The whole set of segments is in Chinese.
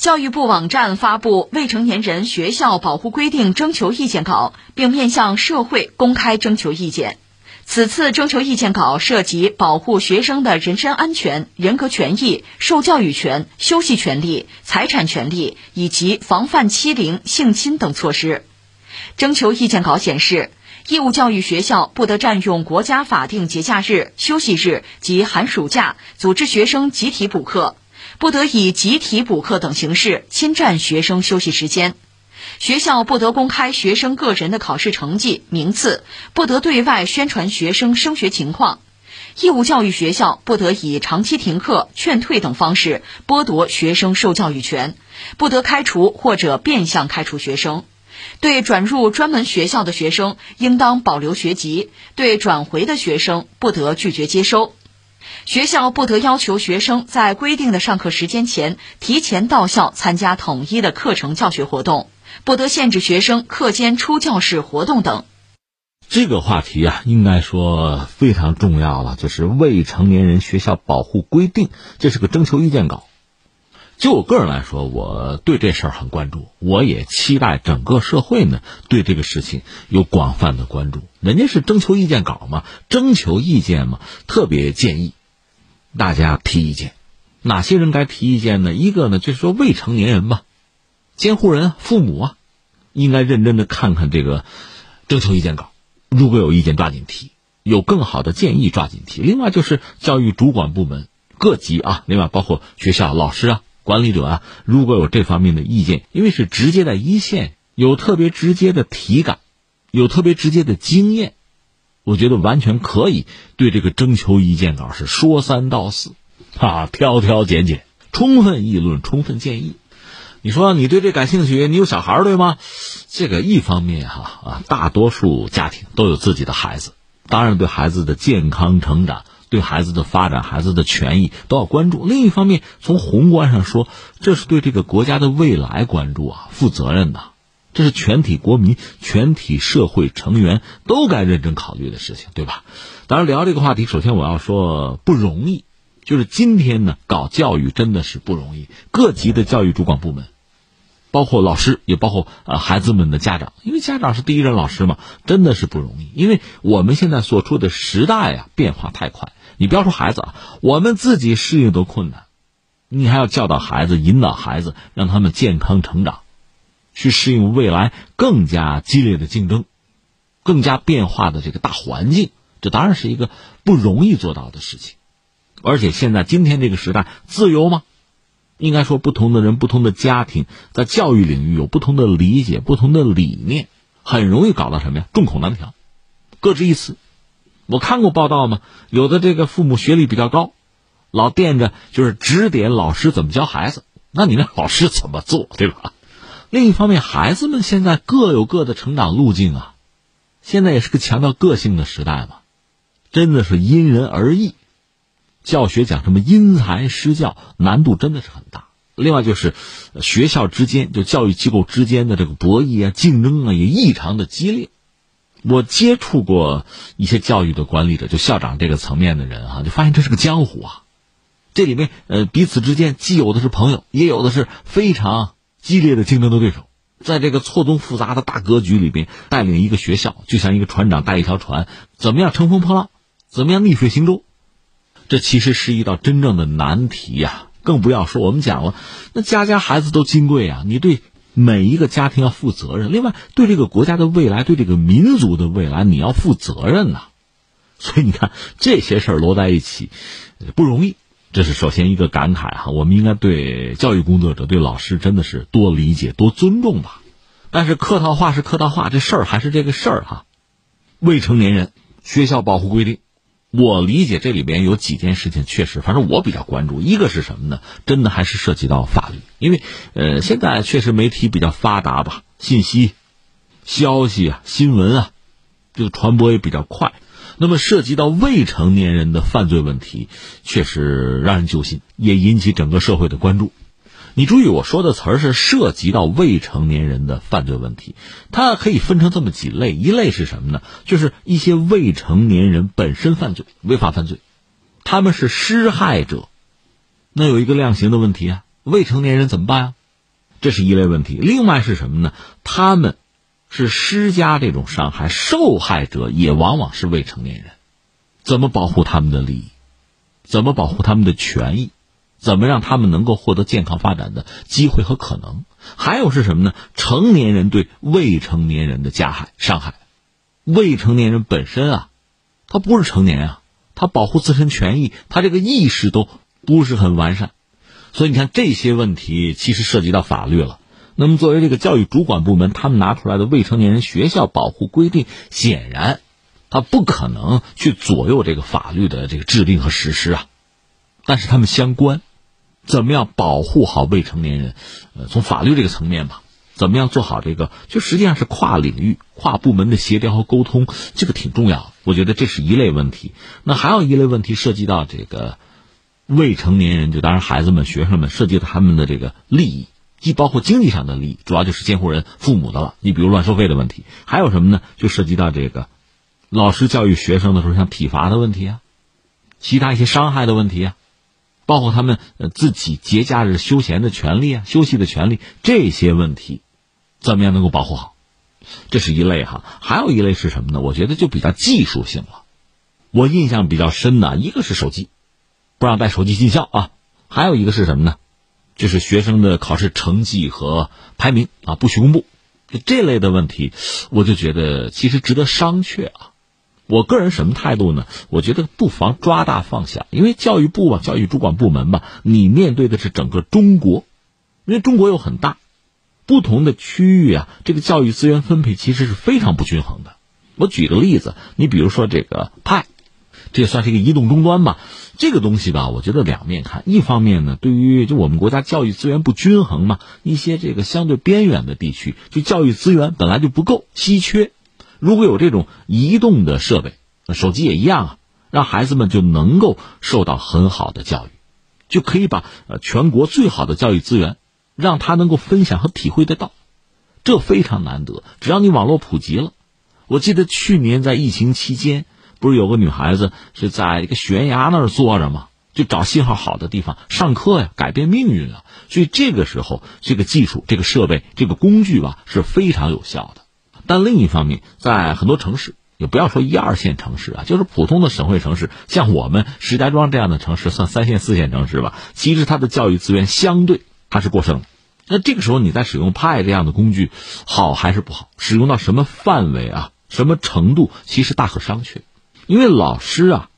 教育部网站发布《未成年人学校保护规定》征求意见稿，并面向社会公开征求意见。此次征求意见稿涉及保护学生的人身安全、人格权益、受教育权、休息权利、财产权利以及防范欺凌、性侵等措施。征求意见稿显示，义务教育学校不得占用国家法定节假日、休息日及寒暑假组织学生集体补课，不得以集体补课等形式侵占学生休息时间。学校不得公开学生个人的考试成绩、名次，不得对外宣传学生升学情况。义务教育学校不得以长期停课、劝退等方式剥夺学生受教育权，不得开除或者变相开除学生。对转入专门学校的学生，应当保留学籍；对转回的学生，不得拒绝接收。学校不得要求学生在规定的上课时间前提前到校参加统一的课程教学活动。不得限制学生课间出教室活动等。这个话题啊，应该说非常重要了，就是未成年人学校保护规定，这是个征求意见稿。就我个人来说，我对这事儿很关注，我也期待整个社会呢对这个事情有广泛的关注。人家是征求意见稿嘛，征求意见嘛，特别建议大家提意见。哪些人该提意见呢？一个呢，就是说未成年人嘛。监护人、父母啊，应该认真的看看这个征求意见稿。如果有意见，抓紧提；有更好的建议，抓紧提。另外就是教育主管部门各级啊，另外包括学校老师啊、管理者啊，如果有这方面的意见，因为是直接在一线，有特别直接的体感，有特别直接的经验，我觉得完全可以对这个征求意见稿是说三道四，啊，挑挑拣拣，充分议论，充分建议。你说你对这感兴趣？你有小孩对吗？这个一方面哈啊，大多数家庭都有自己的孩子，当然对孩子的健康成长、对孩子的发展、孩子的权益都要关注。另一方面，从宏观上说，这是对这个国家的未来关注啊，负责任的，这是全体国民、全体社会成员都该认真考虑的事情，对吧？当然，聊这个话题，首先我要说不容易。就是今天呢，搞教育真的是不容易。各级的教育主管部门，包括老师，也包括呃孩子们的家长，因为家长是第一任老师嘛，真的是不容易。因为我们现在所处的时代啊，变化太快。你不要说孩子啊，我们自己适应都困难，你还要教导孩子、引导孩子，让他们健康成长，去适应未来更加激烈的竞争、更加变化的这个大环境。这当然是一个不容易做到的事情。而且现在今天这个时代，自由吗？应该说，不同的人、不同的家庭，在教育领域有不同的理解、不同的理念，很容易搞到什么呀？众口难调，各执一词。我看过报道嘛，有的这个父母学历比较高，老惦着就是指点老师怎么教孩子，那你那老师怎么做，对吧？另一方面，孩子们现在各有各的成长路径啊，现在也是个强调个性的时代嘛，真的是因人而异。教学讲什么因材施教，难度真的是很大。另外就是学校之间，就教育机构之间的这个博弈啊、竞争啊，也异常的激烈。我接触过一些教育的管理者，就校长这个层面的人啊，就发现这是个江湖啊。这里面呃，彼此之间既有的是朋友，也有的是非常激烈的竞争的对手。在这个错综复杂的大格局里边，带领一个学校，就像一个船长带一条船，怎么样乘风破浪，怎么样逆水行舟。这其实是一道真正的难题呀！更不要说我们讲了，那家家孩子都金贵啊，你对每一个家庭要负责任。另外，对这个国家的未来，对这个民族的未来，你要负责任呐。所以你看，这些事儿摞在一起不容易。这是首先一个感慨哈，我们应该对教育工作者、对老师真的是多理解、多尊重吧。但是客套话是客套话，这事儿还是这个事儿哈。未成年人学校保护规定。我理解这里边有几件事情，确实，反正我比较关注。一个是什么呢？真的还是涉及到法律，因为，呃，现在确实媒体比较发达吧，信息、消息啊、新闻啊，这个传播也比较快。那么涉及到未成年人的犯罪问题，确实让人揪心，也引起整个社会的关注。你注意我说的词儿是涉及到未成年人的犯罪问题，它可以分成这么几类，一类是什么呢？就是一些未成年人本身犯罪、违法犯罪，他们是施害者，那有一个量刑的问题啊，未成年人怎么办啊？这是一类问题。另外是什么呢？他们是施加这种伤害，受害者也往往是未成年人，怎么保护他们的利益？怎么保护他们的权益？怎么让他们能够获得健康发展的机会和可能？还有是什么呢？成年人对未成年人的加害、伤害。未成年人本身啊，他不是成年啊，他保护自身权益，他这个意识都不是很完善。所以你看这些问题，其实涉及到法律了。那么作为这个教育主管部门，他们拿出来的未成年人学校保护规定，显然他不可能去左右这个法律的这个制定和实施啊。但是他们相关。怎么样保护好未成年人？呃，从法律这个层面吧，怎么样做好这个？就实际上是跨领域、跨部门的协调和沟通，这个挺重要。我觉得这是一类问题。那还有一类问题涉及到这个未成年人，就当然孩子们、学生们，涉及到他们的这个利益，既包括经济上的利益，主要就是监护人、父母的了。你比如乱收费的问题，还有什么呢？就涉及到这个老师教育学生的时候，像体罚的问题啊，其他一些伤害的问题啊。包括他们呃自己节假日休闲的权利啊，休息的权利这些问题，怎么样能够保护好？这是一类哈，还有一类是什么呢？我觉得就比较技术性了。我印象比较深的一个是手机，不让带手机进校啊；还有一个是什么呢？就是学生的考试成绩和排名啊不许公布。这类的问题，我就觉得其实值得商榷啊。我个人什么态度呢？我觉得不妨抓大放小，因为教育部啊，教育主管部门吧，你面对的是整个中国，因为中国又很大，不同的区域啊，这个教育资源分配其实是非常不均衡的。我举个例子，你比如说这个派，这也算是一个移动终端吧。这个东西吧，我觉得两面看，一方面呢，对于就我们国家教育资源不均衡嘛，一些这个相对边远的地区，就教育资源本来就不够，稀缺。如果有这种移动的设备，手机也一样啊，让孩子们就能够受到很好的教育，就可以把呃全国最好的教育资源，让他能够分享和体会得到，这非常难得。只要你网络普及了，我记得去年在疫情期间，不是有个女孩子是在一个悬崖那儿坐着吗？就找信号好的地方上课呀，改变命运啊。所以这个时候，这个技术、这个设备、这个工具吧，是非常有效的。但另一方面，在很多城市，也不要说一二线城市啊，就是普通的省会城市，像我们石家庄这样的城市，算三线、四线城市吧。其实它的教育资源相对它是过剩的。那这个时候你在使用派这样的工具，好还是不好？使用到什么范围啊？什么程度？其实大可商榷。因为老师啊，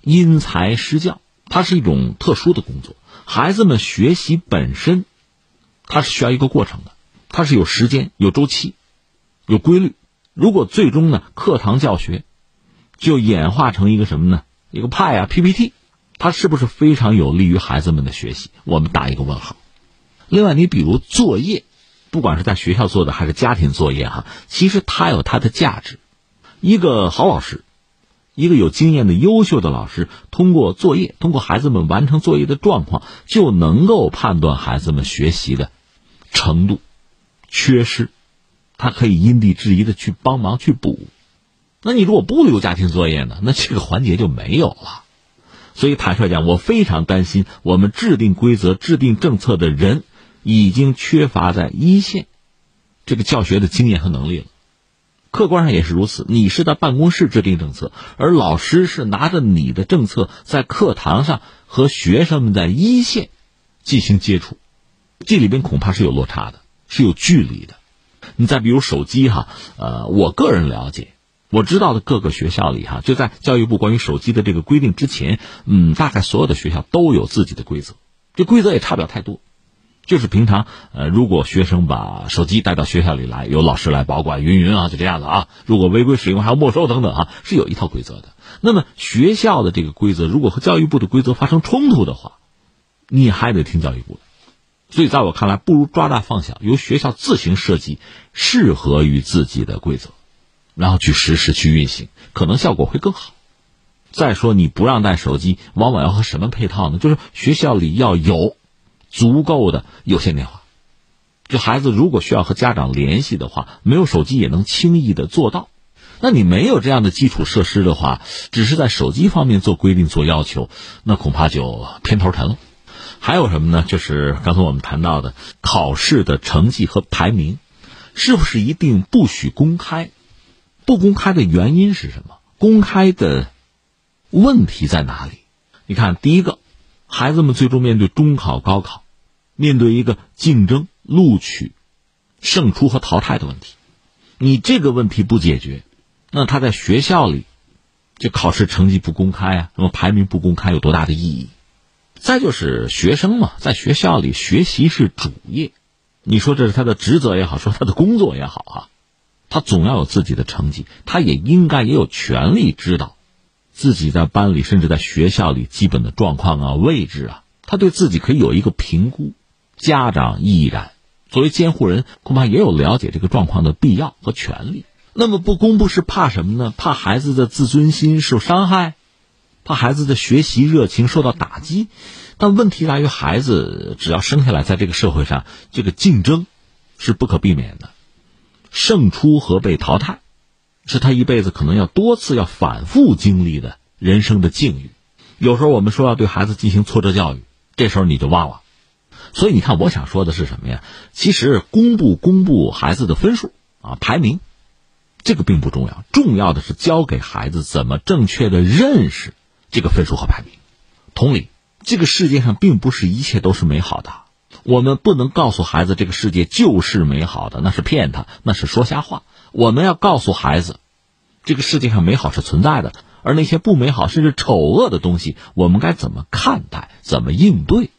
因材施教，它是一种特殊的工作。孩子们学习本身，它是需要一个过程的，它是有时间、有周期。有规律，如果最终呢，课堂教学就演化成一个什么呢？一个派啊 PPT，它是不是非常有利于孩子们的学习？我们打一个问号。另外，你比如作业，不管是在学校做的还是家庭作业哈，其实它有它的价值。一个好老师，一个有经验的优秀的老师，通过作业，通过孩子们完成作业的状况，就能够判断孩子们学习的程度、缺失。他可以因地制宜的去帮忙去补，那你如果不留家庭作业呢？那这个环节就没有了。所以坦率讲，我非常担心，我们制定规则、制定政策的人已经缺乏在一线这个教学的经验和能力了。客观上也是如此，你是在办公室制定政策，而老师是拿着你的政策在课堂上和学生们在一线进行接触，这里边恐怕是有落差的，是有距离的。你再比如手机哈，呃，我个人了解，我知道的各个学校里哈，就在教育部关于手机的这个规定之前，嗯，大概所有的学校都有自己的规则，这规则也差不了太多，就是平常呃，如果学生把手机带到学校里来，由老师来保管，云云啊，就这样子啊，如果违规使用还要没收等等啊，是有一套规则的。那么学校的这个规则如果和教育部的规则发生冲突的话，你还得听教育部的。所以，在我看来，不如抓大放小，由学校自行设计适合于自己的规则，然后去实施、去运行，可能效果会更好。再说，你不让带手机，往往要和什么配套呢？就是学校里要有足够的有线电话，就孩子如果需要和家长联系的话，没有手机也能轻易的做到。那你没有这样的基础设施的话，只是在手机方面做规定、做要求，那恐怕就偏头疼了。还有什么呢？就是刚才我们谈到的考试的成绩和排名，是不是一定不许公开？不公开的原因是什么？公开的问题在哪里？你看，第一个，孩子们最终面对中考、高考，面对一个竞争、录取、胜出和淘汰的问题，你这个问题不解决，那他在学校里，这考试成绩不公开啊，什么排名不公开，有多大的意义？再就是学生嘛，在学校里学习是主业，你说这是他的职责也好，说他的工作也好啊。他总要有自己的成绩，他也应该也有权利知道自己在班里甚至在学校里基本的状况啊、位置啊，他对自己可以有一个评估。家长亦然，作为监护人，恐怕也有了解这个状况的必要和权利。那么不公布是怕什么呢？怕孩子的自尊心受伤害，怕孩子的学习热情受到打击。但问题在于，孩子只要生下来，在这个社会上，这个竞争是不可避免的。胜出和被淘汰，是他一辈子可能要多次要反复经历的人生的境遇。有时候我们说要对孩子进行挫折教育，这时候你就忘了。所以你看，我想说的是什么呀？其实公布公布孩子的分数啊排名，这个并不重要，重要的是教给孩子怎么正确的认识这个分数和排名。同理，这个世界上并不是一切都是美好的。我们不能告诉孩子这个世界就是美好的，那是骗他，那是说瞎话。我们要告诉孩子，这个世界上美好是存在的，而那些不美好甚至丑恶的东西，我们该怎么看待，怎么应对？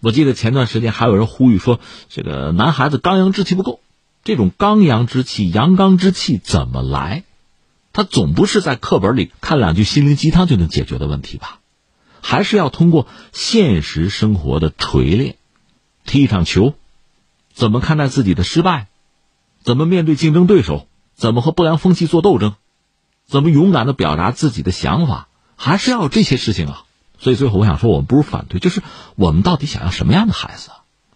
我记得前段时间还有人呼吁说，这个男孩子刚阳之气不够，这种刚阳之气、阳刚之气怎么来？他总不是在课本里看两句心灵鸡汤就能解决的问题吧？还是要通过现实生活的锤炼。踢一场球，怎么看待自己的失败？怎么面对竞争对手？怎么和不良风气做斗争？怎么勇敢的表达自己的想法？还是要有这些事情啊！所以最后我想说，我们不是反对，就是我们到底想要什么样的孩子？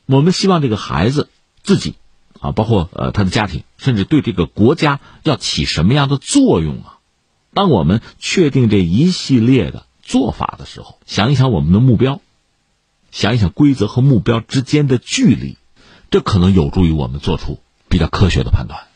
我们希望这个孩子自己啊，包括呃他的家庭，甚至对这个国家要起什么样的作用啊？当我们确定这一系列的做法的时候，想一想我们的目标。想一想规则和目标之间的距离，这可能有助于我们做出比较科学的判断。